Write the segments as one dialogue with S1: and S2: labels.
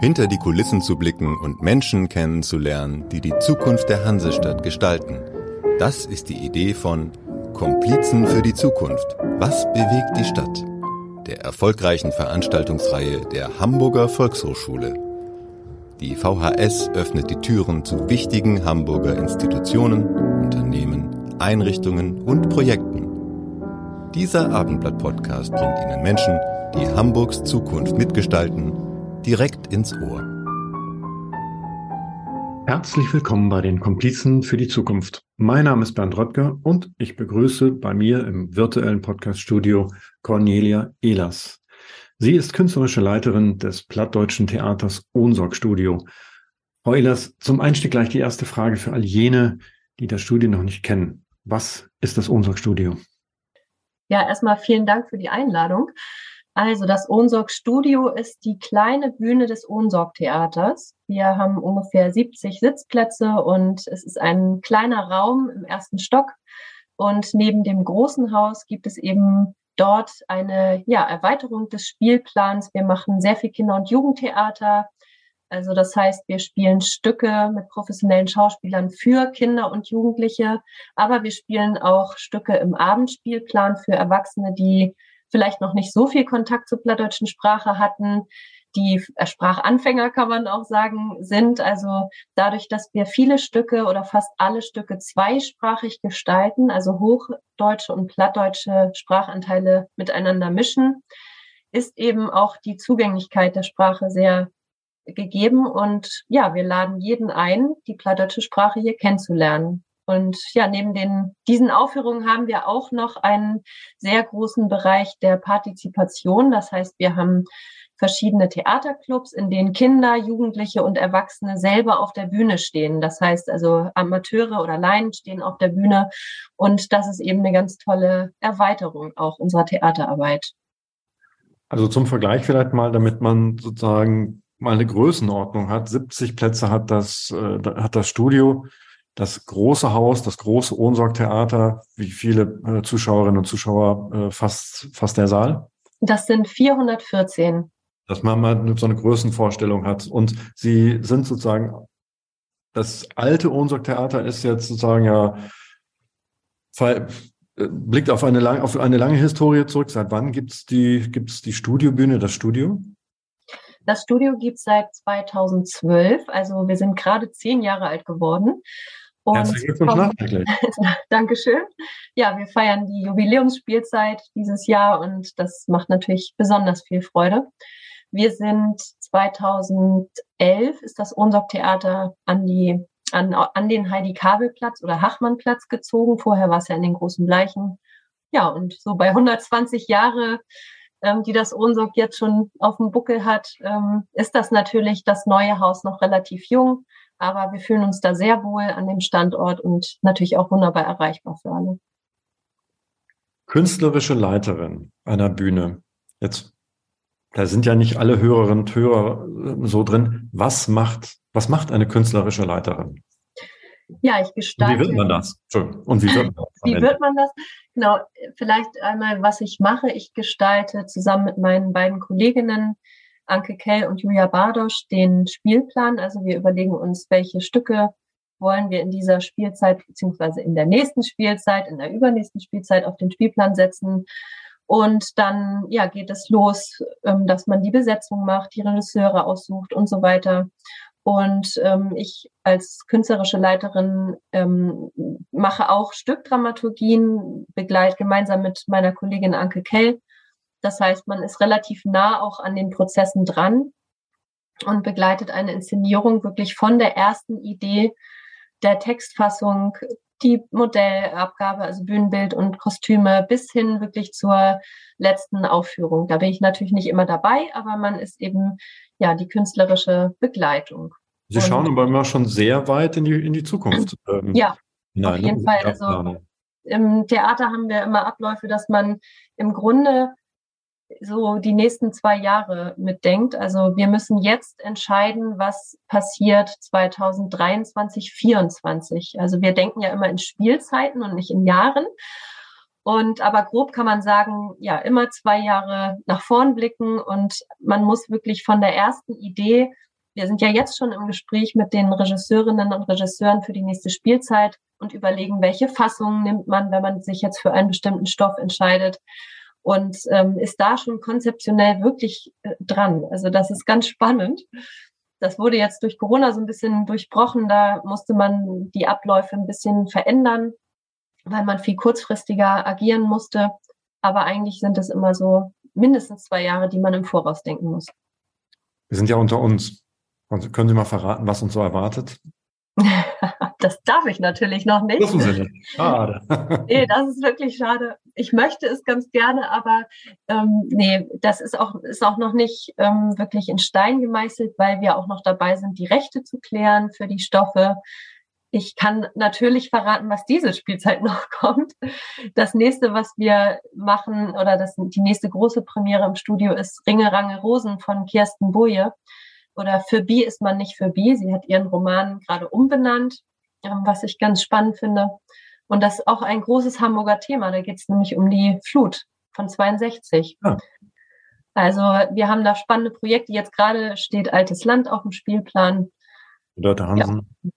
S1: hinter die Kulissen zu blicken und Menschen kennenzulernen, die die Zukunft der Hansestadt gestalten. Das ist die Idee von Komplizen für die Zukunft. Was bewegt die Stadt? Der erfolgreichen Veranstaltungsreihe der Hamburger Volkshochschule. Die VHS öffnet die Türen zu wichtigen Hamburger Institutionen, Unternehmen, Einrichtungen und Projekten. Dieser Abendblatt-Podcast bringt Ihnen Menschen, die Hamburgs Zukunft mitgestalten direkt ins Ohr.
S2: Herzlich willkommen bei den Komplizen für die Zukunft. Mein Name ist Bernd Röttger und ich begrüße bei mir im virtuellen Podcaststudio Cornelia Ehlers. Sie ist künstlerische Leiterin des Plattdeutschen Theaters Ohnsorg Studio. Frau Ehlers, zum Einstieg gleich die erste Frage für all jene, die das Studio noch nicht kennen. Was ist das Ohnsorg Studio?
S3: Ja, erstmal vielen Dank für die Einladung. Also das Ohnsorg Studio ist die kleine Bühne des Ohnsorg Theaters. Wir haben ungefähr 70 Sitzplätze und es ist ein kleiner Raum im ersten Stock. Und neben dem großen Haus gibt es eben dort eine ja, Erweiterung des Spielplans. Wir machen sehr viel Kinder- und Jugendtheater. Also das heißt, wir spielen Stücke mit professionellen Schauspielern für Kinder und Jugendliche, aber wir spielen auch Stücke im Abendspielplan für Erwachsene, die vielleicht noch nicht so viel Kontakt zur plattdeutschen Sprache hatten, die äh, Sprachanfänger kann man auch sagen, sind. Also dadurch, dass wir viele Stücke oder fast alle Stücke zweisprachig gestalten, also hochdeutsche und plattdeutsche Sprachanteile miteinander mischen, ist eben auch die Zugänglichkeit der Sprache sehr gegeben. Und ja, wir laden jeden ein, die plattdeutsche Sprache hier kennenzulernen. Und ja, neben den, diesen Aufführungen haben wir auch noch einen sehr großen Bereich der Partizipation. Das heißt, wir haben verschiedene Theaterclubs, in denen Kinder, Jugendliche und Erwachsene selber auf der Bühne stehen. Das heißt also Amateure oder Laien stehen auf der Bühne. Und das ist eben eine ganz tolle Erweiterung auch unserer Theaterarbeit.
S2: Also zum Vergleich vielleicht mal, damit man sozusagen mal eine Größenordnung hat. 70 Plätze hat das, äh, hat das Studio das große Haus, das große Ohnsorg-Theater, wie viele äh, Zuschauerinnen und Zuschauer äh, fast, fast der Saal?
S3: Das sind 414.
S2: Dass man mal so eine Größenvorstellung hat. Und Sie sind sozusagen, das alte Ohnsorg-Theater ist jetzt sozusagen ja, äh, blickt auf eine, lang, auf eine lange Historie zurück. Seit wann gibt's die, gibt's die Studiobühne, das Studio?
S3: Das Studio gibt es seit 2012, also wir sind gerade zehn Jahre alt geworden.
S2: Und Herzlichen Glückwunsch nachträglich.
S3: Dankeschön. Ja, wir feiern die Jubiläumsspielzeit dieses Jahr und das macht natürlich besonders viel Freude. Wir sind 2011 ist das Ohnsorg Theater an die an, an den Heidi-Kabel-Platz oder Hachmann-Platz gezogen. Vorher war es ja in den großen Bleichen. Ja, und so bei 120 Jahre, ähm, die das Ohnsorg jetzt schon auf dem Buckel hat, ähm, ist das natürlich das neue Haus noch relativ jung. Aber wir fühlen uns da sehr wohl an dem Standort und natürlich auch wunderbar erreichbar für alle.
S2: Künstlerische Leiterin einer Bühne. Jetzt, da sind ja nicht alle Hörerinnen und Hörer äh, so drin. Was macht, was macht eine künstlerische Leiterin?
S3: Ja, ich gestalte.
S2: Wie wird man das? Und wie wird man das?
S3: wie wird man das? Genau, vielleicht einmal, was ich mache. Ich gestalte zusammen mit meinen beiden Kolleginnen Anke Kell und Julia Bardosch den Spielplan. Also wir überlegen uns, welche Stücke wollen wir in dieser Spielzeit beziehungsweise in der nächsten Spielzeit, in der übernächsten Spielzeit auf den Spielplan setzen. Und dann ja, geht es los, ähm, dass man die Besetzung macht, die Regisseure aussucht und so weiter. Und ähm, ich als künstlerische Leiterin ähm, mache auch Stückdramaturgien, begleite gemeinsam mit meiner Kollegin Anke Kell das heißt, man ist relativ nah auch an den Prozessen dran und begleitet eine Inszenierung wirklich von der ersten Idee der Textfassung, die Modellabgabe, also Bühnenbild und Kostüme bis hin wirklich zur letzten Aufführung. Da bin ich natürlich nicht immer dabei, aber man ist eben ja die künstlerische Begleitung.
S2: Sie schauen aber immer schon sehr weit in die, in die Zukunft.
S3: Ähm, ja, nein, auf jeden Fall. Also im Theater haben wir immer Abläufe, dass man im Grunde so die nächsten zwei Jahre mitdenkt. Also wir müssen jetzt entscheiden, was passiert 2023, 2024. Also wir denken ja immer in Spielzeiten und nicht in Jahren. Und aber grob kann man sagen, ja, immer zwei Jahre nach vorn blicken und man muss wirklich von der ersten Idee, wir sind ja jetzt schon im Gespräch mit den Regisseurinnen und Regisseuren für die nächste Spielzeit und überlegen, welche Fassungen nimmt man, wenn man sich jetzt für einen bestimmten Stoff entscheidet und ähm, ist da schon konzeptionell wirklich äh, dran. Also das ist ganz spannend. Das wurde jetzt durch Corona so ein bisschen durchbrochen. Da musste man die Abläufe ein bisschen verändern weil man viel kurzfristiger agieren musste. Aber eigentlich sind es immer so mindestens zwei Jahre, die man im Voraus denken muss.
S2: Wir sind ja unter uns. Und können Sie mal verraten, was uns so erwartet?
S3: das darf ich natürlich noch nicht.
S2: Dürfen Sie nicht. Schade.
S3: nee, das ist wirklich schade. Ich möchte es ganz gerne, aber ähm, nee, das ist auch, ist auch noch nicht ähm, wirklich in Stein gemeißelt, weil wir auch noch dabei sind, die Rechte zu klären für die Stoffe. Ich kann natürlich verraten, was diese Spielzeit noch kommt. Das nächste, was wir machen, oder das, die nächste große Premiere im Studio ist Ringe, Range, Rosen von Kirsten Boje. Oder Für Bi ist man nicht für Bi. Sie hat ihren Roman gerade umbenannt, was ich ganz spannend finde. Und das ist auch ein großes Hamburger Thema. Da geht es nämlich um die Flut von 62. Ja. Also wir haben da spannende Projekte. Jetzt gerade steht Altes Land auf dem Spielplan.
S2: Leute Hansen. Ja.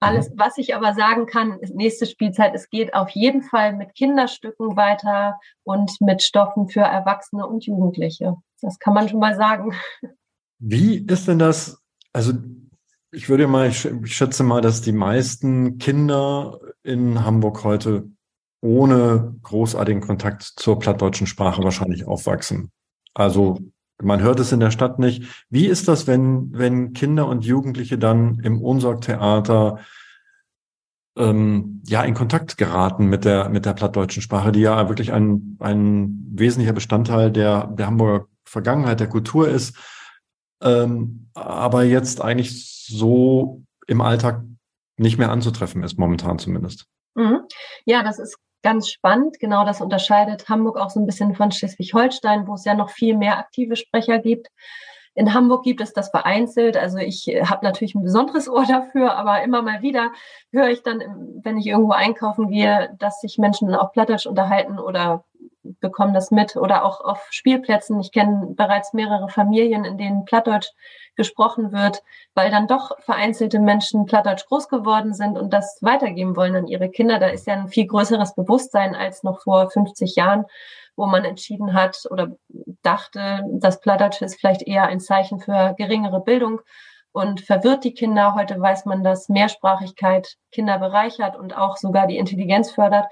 S3: Alles, mhm. was ich aber sagen kann, ist nächste Spielzeit, es geht auf jeden Fall mit Kinderstücken weiter und mit Stoffen für Erwachsene und Jugendliche. Das kann man schon mal sagen.
S2: Wie ist denn das? Also ich würde mal, ich schätze mal, dass die meisten Kinder in Hamburg heute ohne großartigen Kontakt zur plattdeutschen Sprache wahrscheinlich aufwachsen. Also man hört es in der Stadt nicht. Wie ist das, wenn, wenn Kinder und Jugendliche dann im Unsorgtheater ähm, ja in Kontakt geraten mit der, mit der plattdeutschen Sprache, die ja wirklich ein, ein wesentlicher Bestandteil der, der Hamburger Vergangenheit, der Kultur ist, ähm, aber jetzt eigentlich so im Alltag nicht mehr anzutreffen ist, momentan zumindest.
S3: Mhm. Ja, das ist ganz spannend. Genau das unterscheidet Hamburg auch so ein bisschen von Schleswig-Holstein, wo es ja noch viel mehr aktive Sprecher gibt. In Hamburg gibt es das vereinzelt. Also ich äh, habe natürlich ein besonderes Ohr dafür, aber immer mal wieder höre ich dann, wenn ich irgendwo einkaufen gehe, dass sich Menschen auf Plattdeutsch unterhalten oder bekommen das mit oder auch auf Spielplätzen. Ich kenne bereits mehrere Familien, in denen Plattdeutsch gesprochen wird, weil dann doch vereinzelte Menschen Plattdeutsch groß geworden sind und das weitergeben wollen an ihre Kinder. Da ist ja ein viel größeres Bewusstsein als noch vor 50 Jahren, wo man entschieden hat oder dachte, das Plattdeutsch ist vielleicht eher ein Zeichen für geringere Bildung und verwirrt die Kinder. Heute weiß man, dass Mehrsprachigkeit Kinder bereichert und auch sogar die Intelligenz fördert.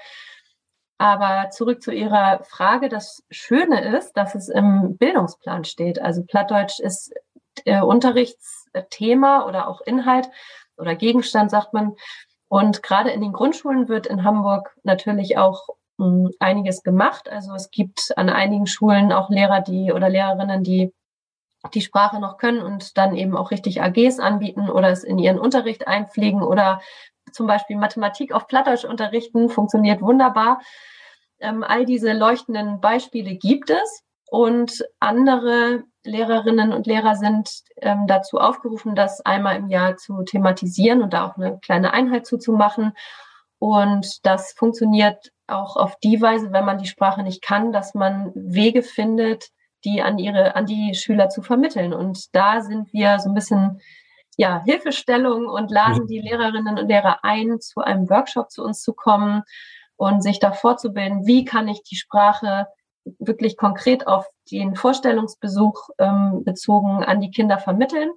S3: Aber zurück zu Ihrer Frage. Das Schöne ist, dass es im Bildungsplan steht. Also Plattdeutsch ist äh, Unterrichtsthema oder auch Inhalt oder Gegenstand, sagt man. Und gerade in den Grundschulen wird in Hamburg natürlich auch hm, einiges gemacht. Also es gibt an einigen Schulen auch Lehrer, die oder Lehrerinnen, die die Sprache noch können und dann eben auch richtig AGs anbieten oder es in ihren Unterricht einpflegen oder zum Beispiel Mathematik auf Plattdeutsch unterrichten, funktioniert wunderbar. Ähm, all diese leuchtenden Beispiele gibt es und andere Lehrerinnen und Lehrer sind ähm, dazu aufgerufen, das einmal im Jahr zu thematisieren und da auch eine kleine Einheit zuzumachen. Und das funktioniert auch auf die Weise, wenn man die Sprache nicht kann, dass man Wege findet, die an ihre, an die Schüler zu vermitteln. Und da sind wir so ein bisschen ja, Hilfestellung und laden die Lehrerinnen und Lehrer ein, zu einem Workshop zu uns zu kommen und sich da fortzubilden, wie kann ich die Sprache wirklich konkret auf den Vorstellungsbesuch ähm, bezogen an die Kinder vermitteln.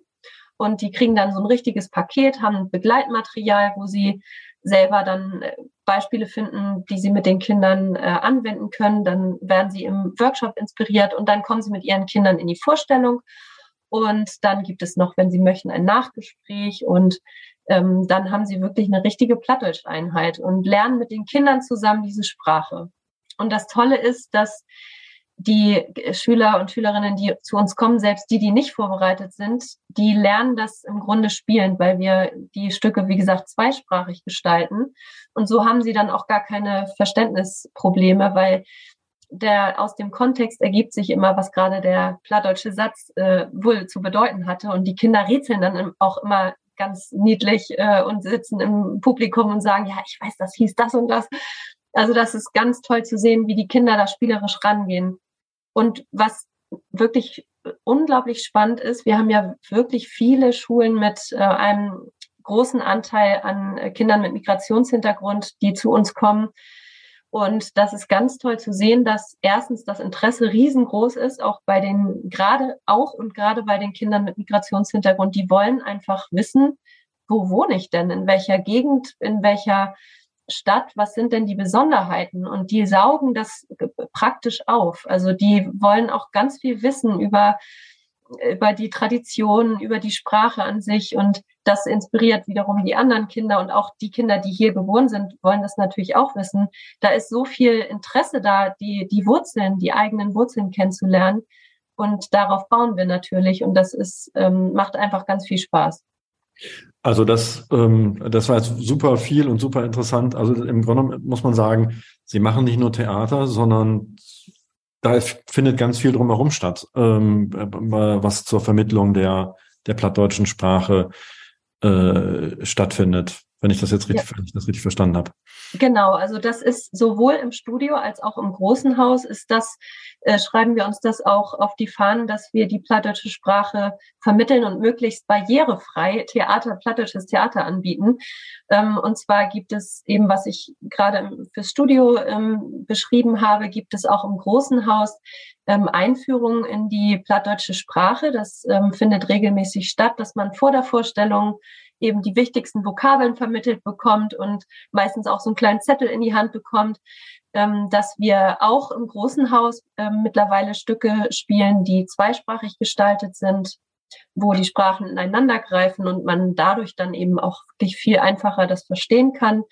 S3: Und die kriegen dann so ein richtiges Paket, haben Begleitmaterial, wo sie selber dann äh, Beispiele finden, die sie mit den Kindern äh, anwenden können. Dann werden sie im Workshop inspiriert und dann kommen sie mit ihren Kindern in die Vorstellung. Und dann gibt es noch, wenn sie möchten, ein Nachgespräch und ähm, dann haben sie wirklich eine richtige Plattdeutsch-Einheit und lernen mit den Kindern zusammen diese Sprache. Und das Tolle ist, dass die Schüler und Schülerinnen, die zu uns kommen, selbst die, die nicht vorbereitet sind, die lernen das im Grunde spielend, weil wir die Stücke, wie gesagt, zweisprachig gestalten. Und so haben sie dann auch gar keine Verständnisprobleme, weil der aus dem Kontext ergibt sich immer, was gerade der plattdeutsche Satz äh, wohl zu bedeuten hatte. Und die Kinder rätseln dann auch immer ganz niedlich äh, und sitzen im Publikum und sagen, ja, ich weiß, das hieß das und das. Also das ist ganz toll zu sehen, wie die Kinder da spielerisch rangehen. Und was wirklich unglaublich spannend ist, wir haben ja wirklich viele Schulen mit äh, einem großen Anteil an äh, Kindern mit Migrationshintergrund, die zu uns kommen. Und das ist ganz toll zu sehen, dass erstens das Interesse riesengroß ist, auch bei den, gerade auch und gerade bei den Kindern mit Migrationshintergrund, die wollen einfach wissen, wo wohne ich denn, in welcher Gegend, in welcher Stadt, was sind denn die Besonderheiten? Und die saugen das praktisch auf. Also die wollen auch ganz viel wissen über, über die Tradition, über die Sprache an sich. Und das inspiriert wiederum die anderen Kinder und auch die Kinder, die hier geboren sind, wollen das natürlich auch wissen. Da ist so viel Interesse da, die, die Wurzeln, die eigenen Wurzeln kennenzulernen. Und darauf bauen wir natürlich. Und das ist, ähm, macht einfach ganz viel Spaß.
S2: Also das, ähm, das war jetzt super viel und super interessant. Also im Grunde muss man sagen, Sie machen nicht nur Theater, sondern da findet ganz viel drumherum statt, ähm, was zur Vermittlung der, der plattdeutschen Sprache äh, stattfindet wenn ich das jetzt richtig, ja. wenn ich das richtig verstanden habe.
S3: Genau, also das ist sowohl im Studio als auch im großen Haus ist das, äh, schreiben wir uns das auch auf die Fahnen, dass wir die plattdeutsche Sprache vermitteln und möglichst barrierefrei Theater, plattdeutsches Theater anbieten. Ähm, und zwar gibt es eben, was ich gerade fürs Studio ähm, beschrieben habe, gibt es auch im großen Haus ähm, Einführungen in die plattdeutsche Sprache. Das ähm, findet regelmäßig statt, dass man vor der Vorstellung eben die wichtigsten Vokabeln vermittelt bekommt und meistens auch so einen kleinen Zettel in die Hand bekommt, ähm, dass wir auch im großen Haus ähm, mittlerweile Stücke spielen, die zweisprachig gestaltet sind, wo die Sprachen ineinander greifen und man dadurch dann eben auch wirklich viel einfacher das verstehen kann.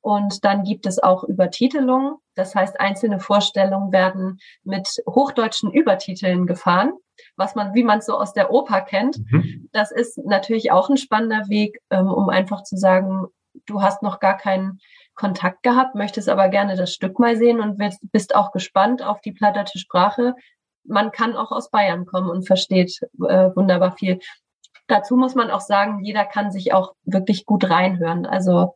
S3: Und dann gibt es auch Übertitelungen. Das heißt, einzelne Vorstellungen werden mit hochdeutschen Übertiteln gefahren was man, wie man es so aus der Oper kennt. Mhm. Das ist natürlich auch ein spannender Weg, ähm, um einfach zu sagen, du hast noch gar keinen Kontakt gehabt, möchtest aber gerne das Stück mal sehen und bist auch gespannt auf die plattdeutsche Sprache. Man kann auch aus Bayern kommen und versteht äh, wunderbar viel. Dazu muss man auch sagen, jeder kann sich auch wirklich gut reinhören. Also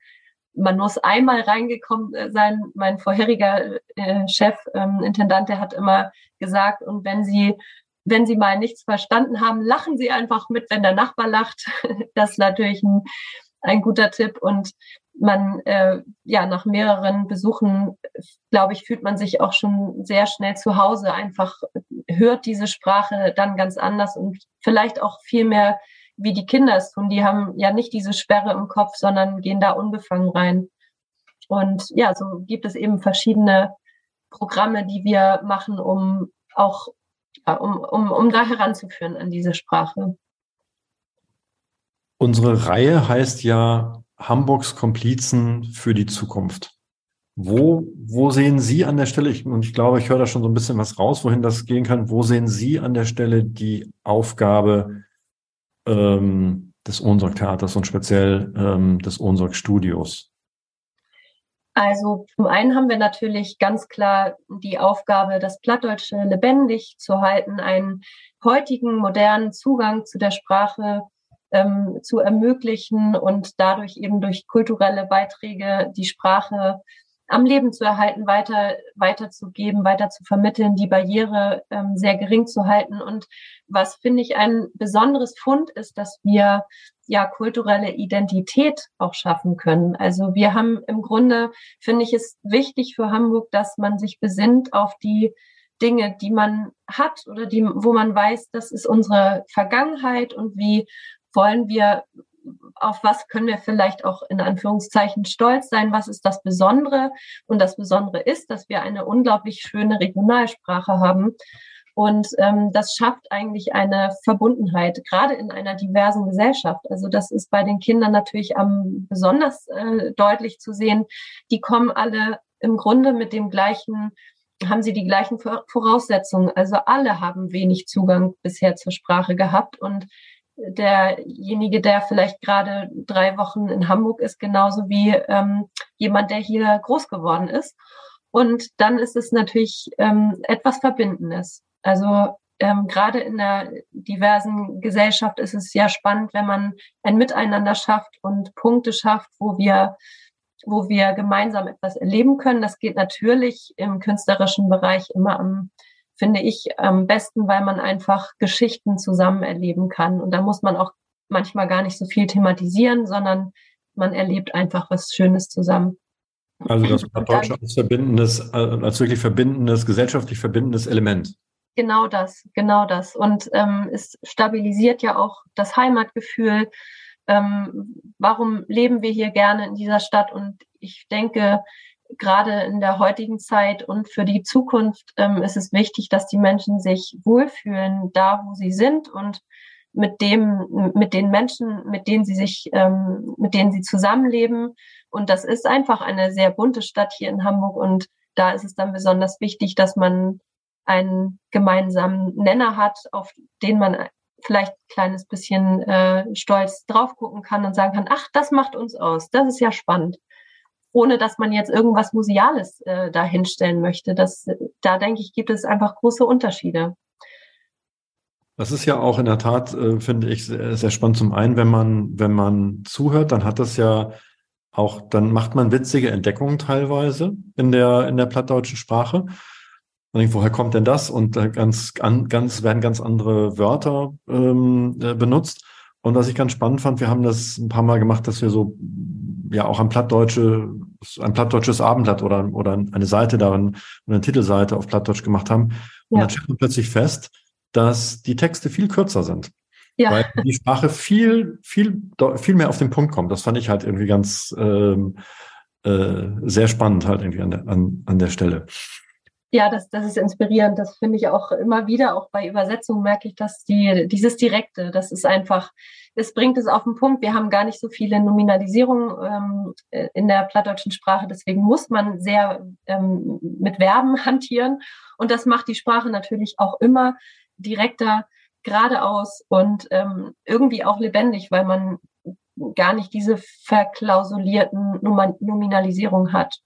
S3: man muss einmal reingekommen äh, sein. Mein vorheriger äh, Chef, ähm, Intendant, der hat immer gesagt, und wenn Sie wenn Sie mal nichts verstanden haben, lachen Sie einfach mit, wenn der Nachbar lacht. Das ist natürlich ein, ein guter Tipp. Und man, äh, ja, nach mehreren Besuchen, glaube ich, fühlt man sich auch schon sehr schnell zu Hause. Einfach hört diese Sprache dann ganz anders und vielleicht auch viel mehr, wie die Kinder es tun. Die haben ja nicht diese Sperre im Kopf, sondern gehen da unbefangen rein. Und ja, so gibt es eben verschiedene Programme, die wir machen, um auch um, um, um da heranzuführen an diese Sprache.
S2: Unsere Reihe heißt ja Hamburgs Komplizen für die Zukunft. Wo, wo sehen Sie an der Stelle, ich, und ich glaube, ich höre da schon so ein bisschen was raus, wohin das gehen kann, wo sehen Sie an der Stelle die Aufgabe ähm, des Ohnsorg-Theaters und speziell ähm, des Ohnsorg-Studios?
S3: Also zum einen haben wir natürlich ganz klar die Aufgabe, das Plattdeutsche lebendig zu halten, einen heutigen modernen Zugang zu der Sprache ähm, zu ermöglichen und dadurch eben durch kulturelle Beiträge die Sprache am Leben zu erhalten, weiter weiterzugeben, weiter zu vermitteln, die Barriere ähm, sehr gering zu halten. Und was finde ich ein besonderes Fund ist, dass wir ja kulturelle Identität auch schaffen können. Also wir haben im Grunde, finde ich es wichtig für Hamburg, dass man sich besinnt auf die Dinge, die man hat oder die, wo man weiß, das ist unsere Vergangenheit und wie wollen wir, auf was können wir vielleicht auch in Anführungszeichen stolz sein, was ist das Besondere? Und das Besondere ist, dass wir eine unglaublich schöne Regionalsprache haben und ähm, das schafft eigentlich eine Verbundenheit, gerade in einer diversen Gesellschaft. Also das ist bei den Kindern natürlich am besonders äh, deutlich zu sehen. Die kommen alle im Grunde mit dem gleichen, haben sie die gleichen Voraussetzungen. Also alle haben wenig Zugang bisher zur Sprache gehabt und derjenige, der vielleicht gerade drei Wochen in Hamburg ist, genauso wie ähm, jemand, der hier groß geworden ist. Und dann ist es natürlich ähm, etwas Verbindendes. Also ähm, gerade in der diversen Gesellschaft ist es ja spannend, wenn man ein Miteinander schafft und Punkte schafft, wo wir wo wir gemeinsam etwas erleben können. Das geht natürlich im künstlerischen Bereich immer am, finde ich, am besten, weil man einfach Geschichten zusammen erleben kann. Und da muss man auch manchmal gar nicht so viel thematisieren, sondern man erlebt einfach was Schönes zusammen.
S2: Also das Plattdeutsche als verbindendes, äh, als wirklich verbindendes, gesellschaftlich verbindendes Element.
S3: Genau das, genau das. Und ähm, es stabilisiert ja auch das Heimatgefühl. Ähm, warum leben wir hier gerne in dieser Stadt? Und ich denke, gerade in der heutigen Zeit und für die Zukunft ähm, ist es wichtig, dass die Menschen sich wohlfühlen, da wo sie sind und mit dem, mit den Menschen, mit denen sie sich, ähm, mit denen sie zusammenleben. Und das ist einfach eine sehr bunte Stadt hier in Hamburg. Und da ist es dann besonders wichtig, dass man einen gemeinsamen Nenner hat, auf den man vielleicht ein kleines bisschen äh, stolz drauf gucken kann und sagen kann, ach, das macht uns aus, das ist ja spannend. Ohne dass man jetzt irgendwas Museales äh, da hinstellen möchte. Das, da denke ich, gibt es einfach große Unterschiede.
S2: Das ist ja auch in der Tat, äh, finde ich, sehr, sehr, spannend. Zum einen, wenn man, wenn man zuhört, dann hat das ja auch, dann macht man witzige Entdeckungen teilweise in der, in der plattdeutschen Sprache. Und denkt, woher kommt denn das? Und äh, ganz, ganz, werden ganz andere Wörter ähm, äh, benutzt. Und was ich ganz spannend fand, wir haben das ein paar Mal gemacht, dass wir so ja auch ein plattdeutsche, ein plattdeutsches Abendblatt oder, oder eine Seite darin, eine Titelseite auf Plattdeutsch gemacht haben. Und ja. dann stellt man plötzlich fest, dass die Texte viel kürzer sind. Ja. Weil die Sprache viel, viel, viel mehr auf den Punkt kommt. Das fand ich halt irgendwie ganz ähm, äh, sehr spannend halt irgendwie an der, an, an der Stelle.
S3: Ja, das, das ist inspirierend. Das finde ich auch immer wieder, auch bei Übersetzungen merke ich, dass die, dieses Direkte, das ist einfach, es bringt es auf den Punkt. Wir haben gar nicht so viele Nominalisierungen ähm, in der plattdeutschen Sprache, deswegen muss man sehr ähm, mit Verben hantieren. Und das macht die Sprache natürlich auch immer direkter, geradeaus und ähm, irgendwie auch lebendig, weil man gar nicht diese verklausulierten Nominalisierungen hat.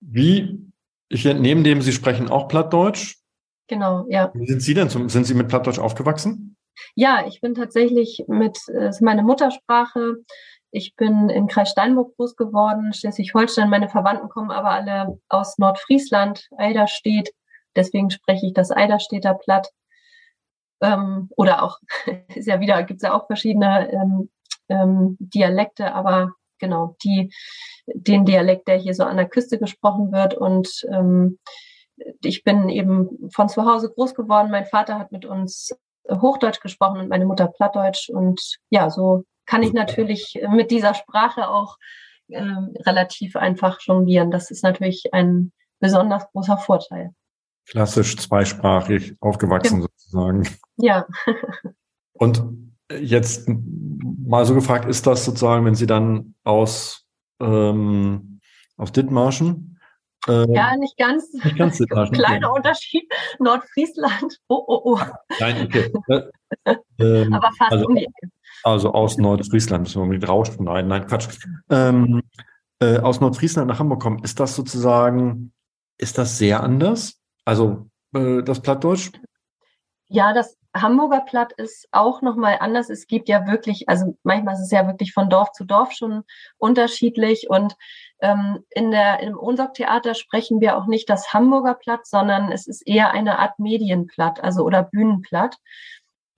S2: Wie, ich entnehme dem, Sie sprechen auch Plattdeutsch.
S3: Genau, ja.
S2: Wie sind Sie denn zum, sind Sie mit Plattdeutsch aufgewachsen?
S3: Ja, ich bin tatsächlich mit, es ist meine Muttersprache. Ich bin in Kreis Steinburg groß geworden, Schleswig-Holstein. Meine Verwandten kommen aber alle aus Nordfriesland, Eiderstedt. Deswegen spreche ich das Eiderstädter Platt. Ähm, oder auch, ist ja wieder, gibt es ja auch verschiedene ähm, ähm, Dialekte, aber genau, die, den Dialekt, der hier so an der Küste gesprochen wird. Und ähm, ich bin eben von zu Hause groß geworden. Mein Vater hat mit uns Hochdeutsch gesprochen und meine Mutter Plattdeutsch. Und ja, so kann ich natürlich mit dieser Sprache auch äh, relativ einfach jonglieren. Das ist natürlich ein besonders großer Vorteil
S2: klassisch zweisprachig aufgewachsen ja. sozusagen.
S3: Ja.
S2: Und jetzt mal so gefragt, ist das sozusagen, wenn Sie dann aus, ähm, aus Dithmarschen
S3: äh, ja, nicht ganz. Nicht ganz Kleiner okay. Unterschied. Nordfriesland. Oh, oh, oh.
S2: Nein, okay. Äh, ähm, Aber fast also, um die Ecke. Also aus Nordfriesland, müssen wir mit rauscht. Nein, nein, Quatsch. Ähm, äh, aus Nordfriesland nach Hamburg kommen, ist das sozusagen, ist das sehr anders? Also äh, das Plattdeutsch?
S3: Ja, das Hamburger Platt ist auch nochmal anders. Es gibt ja wirklich, also manchmal ist es ja wirklich von Dorf zu Dorf schon unterschiedlich. Und ähm, in der, im Ohnsorg-Theater sprechen wir auch nicht das Hamburger Platt, sondern es ist eher eine Art Medienplatt, also oder Bühnenplatt.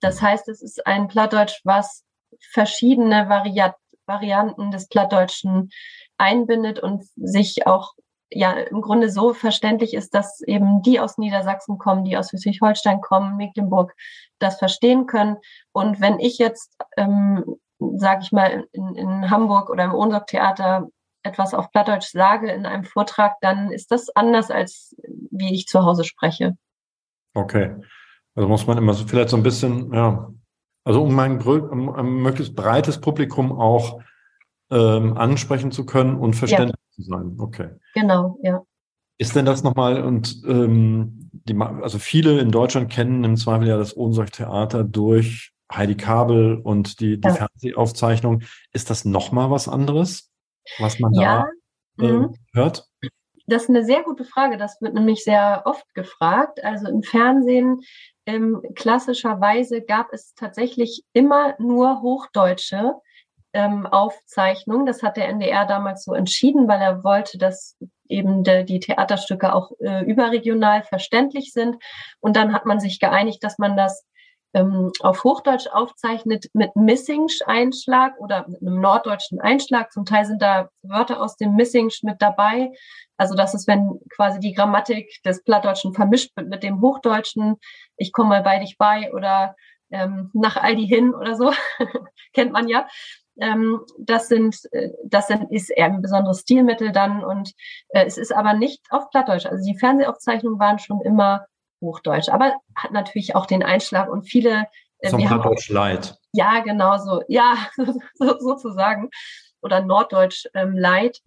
S3: Das heißt, es ist ein Plattdeutsch, was verschiedene Variat Varianten des Plattdeutschen einbindet und sich auch ja im Grunde so verständlich ist, dass eben die aus Niedersachsen kommen, die aus Schleswig-Holstein kommen, Mecklenburg, das verstehen können. Und wenn ich jetzt, ähm, sage ich mal, in, in Hamburg oder im Ohnsorg-Theater etwas auf Plattdeutsch sage in einem Vortrag, dann ist das anders, als wie ich zu Hause spreche.
S2: Okay. Also muss man immer so vielleicht so ein bisschen, ja, also um ein, um ein möglichst breites Publikum auch ähm, ansprechen zu können und verständlich. Zu sein. Okay.
S3: Genau, ja.
S2: Ist denn das nochmal und ähm, die, also viele in Deutschland kennen im Zweifel ja das Ohnsorg-Theater durch Heidi Kabel und die, die ja. Fernsehaufzeichnung. Ist das nochmal was anderes, was man ja. da äh, mhm. hört?
S3: Das ist eine sehr gute Frage. Das wird nämlich sehr oft gefragt. Also im Fernsehen ähm, klassischerweise gab es tatsächlich immer nur Hochdeutsche ähm, Aufzeichnung. Das hat der NDR damals so entschieden, weil er wollte, dass eben de, die Theaterstücke auch äh, überregional verständlich sind. Und dann hat man sich geeinigt, dass man das ähm, auf Hochdeutsch aufzeichnet mit Missingsch-Einschlag oder mit einem norddeutschen Einschlag. Zum Teil sind da Wörter aus dem Missingsch mit dabei. Also das ist, wenn quasi die Grammatik des Plattdeutschen vermischt wird mit dem Hochdeutschen. Ich komme mal bei dich bei oder ähm, nach Aldi hin oder so. Kennt man ja. Ähm, das sind, äh, das sind, ist eher ein besonderes Stilmittel dann und äh, es ist aber nicht auf Plattdeutsch. Also die Fernsehaufzeichnungen waren schon immer Hochdeutsch, aber hat natürlich auch den Einschlag und viele.
S2: Äh, Zum Plattdeutsch Light.
S3: Ja, genau so. Ja, so, sozusagen. Oder Norddeutsch ähm, Light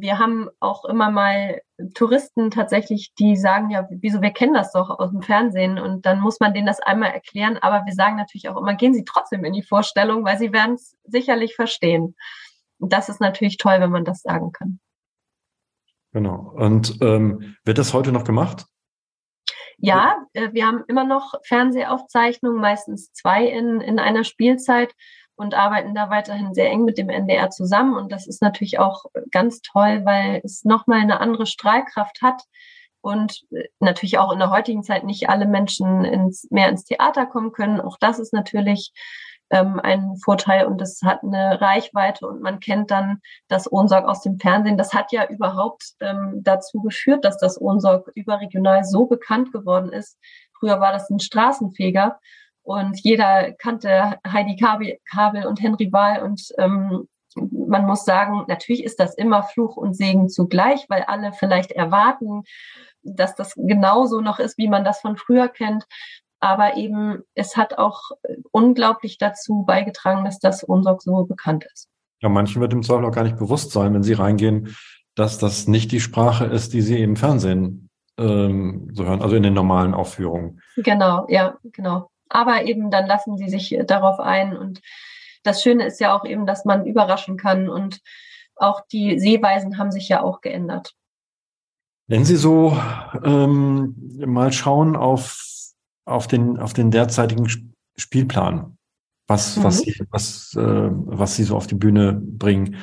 S3: wir haben auch immer mal Touristen tatsächlich, die sagen, ja, wieso, wir kennen das doch aus dem Fernsehen und dann muss man denen das einmal erklären, aber wir sagen natürlich auch immer, gehen Sie trotzdem in die Vorstellung, weil Sie werden es sicherlich verstehen. Und das ist natürlich toll, wenn man das sagen kann.
S2: Genau. Und ähm, wird das heute noch gemacht?
S3: Ja, äh, wir haben immer noch Fernsehaufzeichnungen, meistens zwei in, in einer Spielzeit und arbeiten da weiterhin sehr eng mit dem NDR zusammen. Und das ist natürlich auch ganz toll, weil es nochmal eine andere Strahlkraft hat und natürlich auch in der heutigen Zeit nicht alle Menschen ins, mehr ins Theater kommen können. Auch das ist natürlich ähm, ein Vorteil und es hat eine Reichweite und man kennt dann das Ohnsorg aus dem Fernsehen. Das hat ja überhaupt ähm, dazu geführt, dass das Ohnsorg überregional so bekannt geworden ist. Früher war das ein Straßenfeger und jeder kannte Heidi Kabel und Henry Wahl und ähm, man muss sagen, natürlich ist das immer Fluch und Segen zugleich, weil alle vielleicht erwarten, dass das genauso noch ist, wie man das von früher kennt. Aber eben, es hat auch unglaublich dazu beigetragen, dass das Unsorg so bekannt ist.
S2: Ja, manchen wird im Zweifel auch gar nicht bewusst sein, wenn sie reingehen, dass das nicht die Sprache ist, die sie im Fernsehen ähm, so hören, also in den normalen Aufführungen.
S3: Genau, ja, genau. Aber eben dann lassen sie sich darauf ein. Und das Schöne ist ja auch eben, dass man überraschen kann. Und auch die Sehweisen haben sich ja auch geändert.
S2: Wenn Sie so ähm, mal schauen auf, auf, den, auf den derzeitigen Spielplan, was, mhm. was, Sie, was, äh, was Sie so auf die Bühne bringen,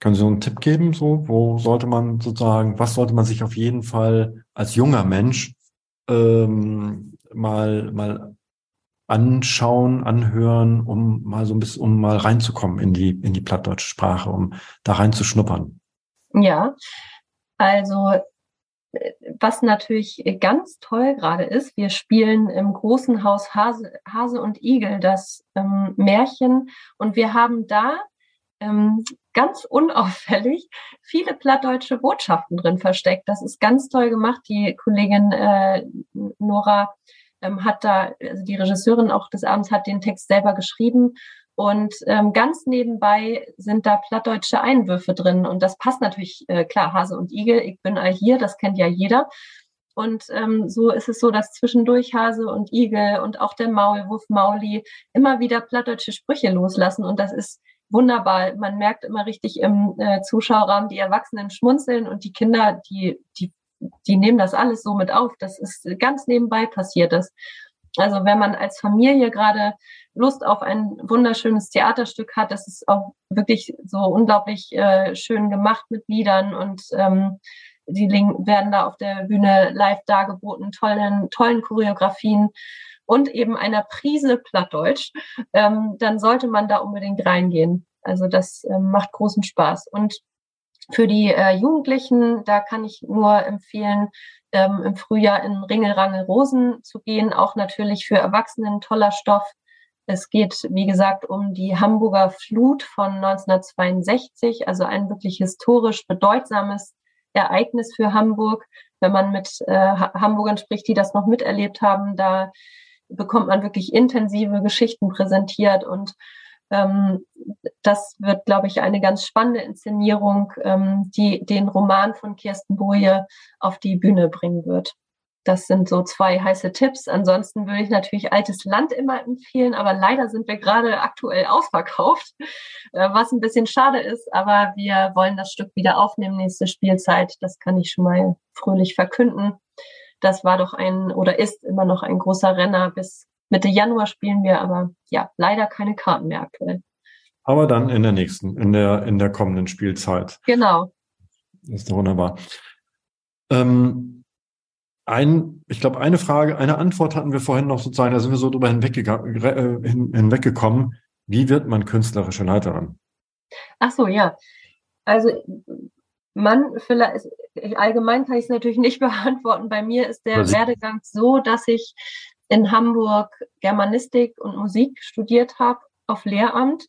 S2: können Sie so einen Tipp geben? So, wo sollte man sozusagen, was sollte man sich auf jeden Fall als junger Mensch ähm, mal, mal anschauen, anhören, um mal so ein bisschen, um mal reinzukommen in die, in die plattdeutsche Sprache, um da reinzuschnuppern?
S3: Ja, also was natürlich ganz toll gerade ist, wir spielen im großen Haus Hase, Hase und Igel das ähm, Märchen und wir haben da ähm, ganz unauffällig viele plattdeutsche Botschaften drin versteckt. Das ist ganz toll gemacht. Die Kollegin äh, Nora ähm, hat da, also die Regisseurin auch des Abends hat den Text selber geschrieben und ähm, ganz nebenbei sind da plattdeutsche Einwürfe drin. Und das passt natürlich, äh, klar, Hase und Igel, ich bin all hier, das kennt ja jeder. Und ähm, so ist es so, dass zwischendurch Hase und Igel und auch der Maulwurf Mauli immer wieder plattdeutsche Sprüche loslassen. Und das ist wunderbar. Man merkt immer richtig im äh, Zuschauerraum, die Erwachsenen schmunzeln und die Kinder, die, die die nehmen das alles so mit auf. Das ist ganz nebenbei passiert ist. Also wenn man als Familie gerade Lust auf ein wunderschönes Theaterstück hat, das ist auch wirklich so unglaublich äh, schön gemacht mit Liedern und ähm, die werden da auf der Bühne live dargeboten, tollen, tollen Choreografien und eben einer Prise Plattdeutsch, ähm, dann sollte man da unbedingt reingehen. Also das ähm, macht großen Spaß. Und für die äh, Jugendlichen, da kann ich nur empfehlen, ähm, im Frühjahr in Ringelrangel Rosen zu gehen. Auch natürlich für Erwachsenen toller Stoff. Es geht, wie gesagt, um die Hamburger Flut von 1962, also ein wirklich historisch bedeutsames Ereignis für Hamburg. Wenn man mit äh, Hamburgern spricht, die das noch miterlebt haben, da bekommt man wirklich intensive Geschichten präsentiert und ähm, das wird, glaube ich, eine ganz spannende Inszenierung, ähm, die den Roman von Kirsten Boje auf die Bühne bringen wird. Das sind so zwei heiße Tipps. Ansonsten würde ich natürlich Altes Land immer empfehlen, aber leider sind wir gerade aktuell ausverkauft, äh, was ein bisschen schade ist. Aber wir wollen das Stück wieder aufnehmen, nächste Spielzeit. Das kann ich schon mal fröhlich verkünden. Das war doch ein oder ist immer noch ein großer Renner bis Mitte Januar spielen wir, aber ja, leider keine Karten mehr aktuell.
S2: Aber dann in der nächsten, in der, in der kommenden Spielzeit.
S3: Genau.
S2: Das ist doch wunderbar. Ähm, ein, ich glaube, eine Frage, eine Antwort hatten wir vorhin noch sozusagen, da sind wir so drüber äh, hin, hinweggekommen. Wie wird man künstlerische Leiterin?
S3: Ach so, ja. Also man vielleicht allgemein kann ich es natürlich nicht beantworten. Bei mir ist der Werdegang so, dass ich in Hamburg Germanistik und Musik studiert habe auf Lehramt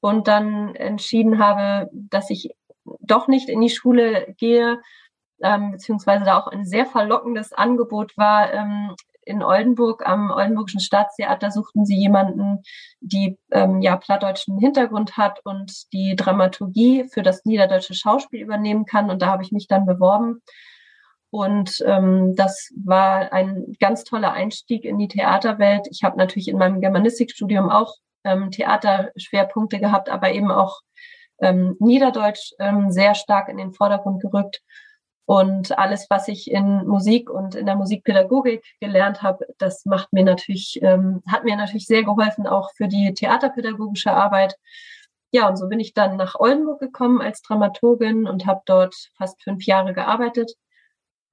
S3: und dann entschieden habe, dass ich doch nicht in die Schule gehe, ähm, beziehungsweise da auch ein sehr verlockendes Angebot war. Ähm, in Oldenburg am Oldenburgischen Staatstheater suchten sie jemanden, die ähm, ja plattdeutschen Hintergrund hat und die Dramaturgie für das niederdeutsche Schauspiel übernehmen kann. Und da habe ich mich dann beworben. Und ähm, das war ein ganz toller Einstieg in die Theaterwelt. Ich habe natürlich in meinem Germanistikstudium auch ähm, Theaterschwerpunkte gehabt, aber eben auch ähm, Niederdeutsch ähm, sehr stark in den Vordergrund gerückt. Und alles, was ich in Musik und in der Musikpädagogik gelernt habe, das macht mir natürlich, ähm, hat mir natürlich sehr geholfen, auch für die theaterpädagogische Arbeit. Ja, und so bin ich dann nach Oldenburg gekommen als Dramaturgin und habe dort fast fünf Jahre gearbeitet.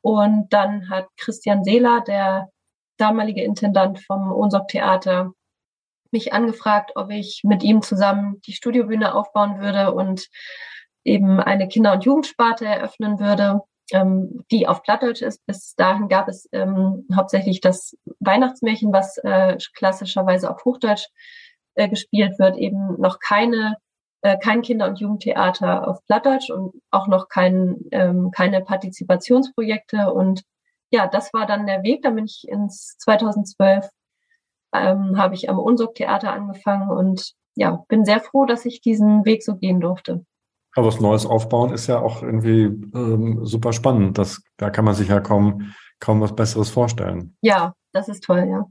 S3: Und dann hat Christian Seeler, der damalige Intendant vom Ohnsorg Theater, mich angefragt, ob ich mit ihm zusammen die Studiobühne aufbauen würde und eben eine Kinder- und Jugendsparte eröffnen würde, ähm, die auf Plattdeutsch ist. Bis dahin gab es ähm, hauptsächlich das Weihnachtsmärchen, was äh, klassischerweise auf Hochdeutsch äh, gespielt wird, eben noch keine äh, kein Kinder- und Jugendtheater auf Plattdeutsch und auch noch kein, ähm, keine Partizipationsprojekte. Und ja, das war dann der Weg. Da bin ich ins 2012 ähm, habe ich am Unsog Theater angefangen und ja, bin sehr froh, dass ich diesen Weg so gehen durfte.
S2: Aber was Neues aufbauen ist ja auch irgendwie ähm, super spannend. Das, da kann man sich ja kaum, kaum was Besseres vorstellen.
S3: Ja, das ist toll, ja.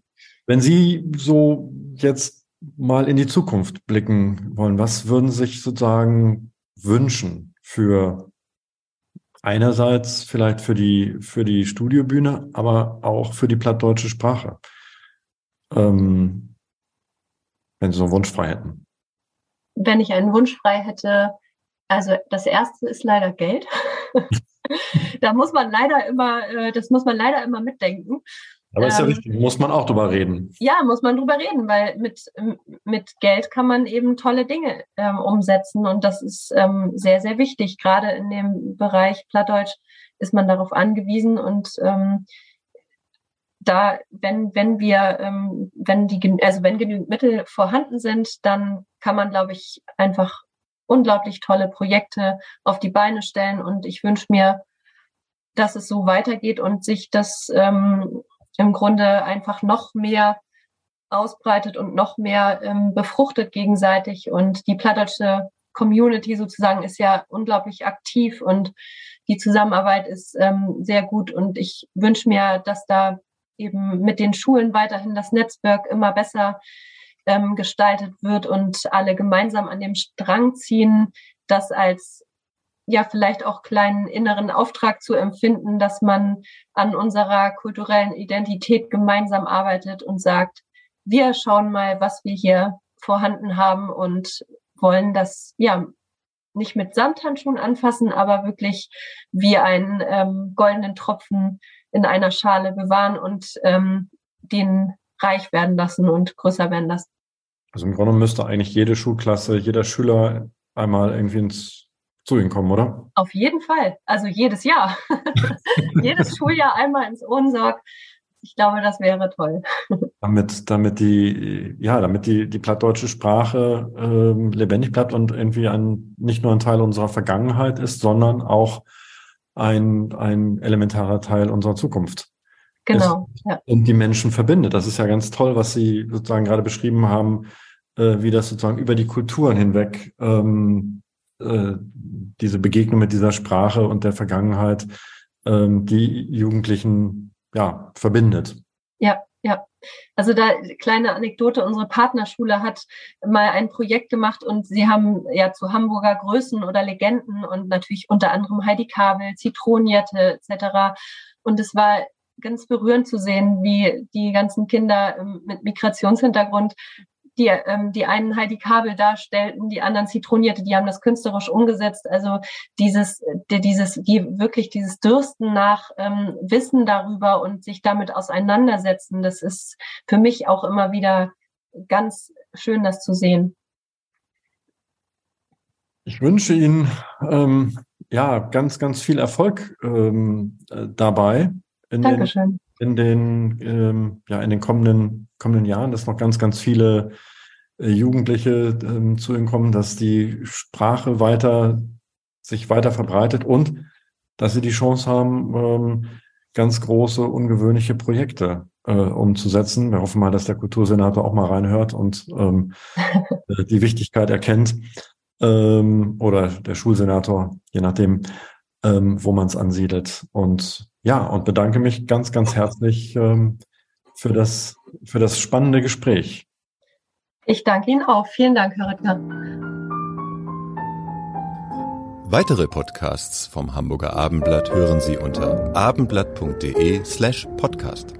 S2: Wenn Sie so jetzt mal in die Zukunft blicken wollen, was würden Sie sich sozusagen wünschen für einerseits vielleicht für die, für die Studiobühne, aber auch für die plattdeutsche Sprache? ähm, wenn Sie so einen Wunsch frei hätten?
S3: Wenn ich einen Wunsch frei hätte, also das erste ist leider Geld. da muss man leider immer, äh, das muss man leider immer mitdenken.
S2: Aber ist ja ähm, richtig, muss man auch drüber reden.
S3: Ja, muss man drüber reden, weil mit, mit Geld kann man eben tolle Dinge ähm, umsetzen und das ist ähm, sehr, sehr wichtig. Gerade in dem Bereich Plattdeutsch ist man darauf angewiesen und ähm, da, wenn, wenn wir, ähm, wenn die, also wenn genügend Mittel vorhanden sind, dann kann man, glaube ich, einfach unglaublich tolle Projekte auf die Beine stellen. Und ich wünsche mir, dass es so weitergeht und sich das ähm, im Grunde einfach noch mehr ausbreitet und noch mehr ähm, befruchtet gegenseitig. Und die plattdeutsche Community sozusagen ist ja unglaublich aktiv und die Zusammenarbeit ist ähm, sehr gut. Und ich wünsche mir, dass da eben mit den Schulen weiterhin das Netzwerk immer besser ähm, gestaltet wird und alle gemeinsam an dem Strang ziehen, das als ja vielleicht auch kleinen inneren Auftrag zu empfinden, dass man an unserer kulturellen Identität gemeinsam arbeitet und sagt, wir schauen mal, was wir hier vorhanden haben und wollen das ja nicht mit Samthandschuhen anfassen, aber wirklich wie einen ähm, goldenen Tropfen in einer Schale bewahren und ähm, den reich werden lassen und größer werden lassen.
S2: Also im Grunde müsste eigentlich jede Schulklasse, jeder Schüler einmal irgendwie ins, zu Ihnen kommen, oder?
S3: Auf jeden Fall. Also jedes Jahr. jedes Schuljahr einmal ins Ohrensorg. Ich glaube, das wäre toll.
S2: damit, damit die, ja, damit die, die plattdeutsche Sprache ähm, lebendig bleibt und irgendwie ein, nicht nur ein Teil unserer Vergangenheit ist, sondern auch ein, ein elementarer Teil unserer Zukunft.
S3: Genau. Ja.
S2: Und die Menschen verbindet. Das ist ja ganz toll, was Sie sozusagen gerade beschrieben haben, äh, wie das sozusagen über die Kulturen hinweg ähm, äh, diese Begegnung mit dieser Sprache und der Vergangenheit ähm, die Jugendlichen ja verbindet.
S3: Ja, ja. Also da kleine Anekdote, unsere Partnerschule hat mal ein Projekt gemacht und sie haben ja zu Hamburger Größen oder Legenden und natürlich unter anderem Heidi Kabel, Zitronenjette etc. Und es war ganz berührend zu sehen, wie die ganzen Kinder ähm, mit Migrationshintergrund die, ähm, die einen Heidi Kabel darstellten, die anderen Zitronierte, die haben das künstlerisch umgesetzt. Also dieses, die, dieses, die, wirklich dieses Dürsten nach ähm, Wissen darüber und sich damit auseinandersetzen, das ist für mich auch immer wieder ganz schön, das zu sehen.
S2: Ich wünsche Ihnen ähm, ja ganz, ganz viel Erfolg ähm, äh, dabei in
S3: Dankeschön.
S2: den, in den, ähm, ja, in den kommenden, kommenden Jahren, dass noch ganz, ganz viele äh, Jugendliche ähm, zu Ihnen kommen, dass die Sprache weiter sich weiter verbreitet und dass Sie die Chance haben, ähm, ganz große, ungewöhnliche Projekte äh, umzusetzen. Wir hoffen mal, dass der Kultursenator auch mal reinhört und ähm, äh, die Wichtigkeit erkennt ähm, oder der Schulsenator, je nachdem, ähm, wo man es ansiedelt. Und ja, und bedanke mich ganz, ganz herzlich ähm, für, das, für das spannende Gespräch.
S3: Ich danke Ihnen auch. Vielen Dank, Herr Rüttger.
S1: Weitere Podcasts vom Hamburger Abendblatt hören Sie unter abendblatt.de slash podcast.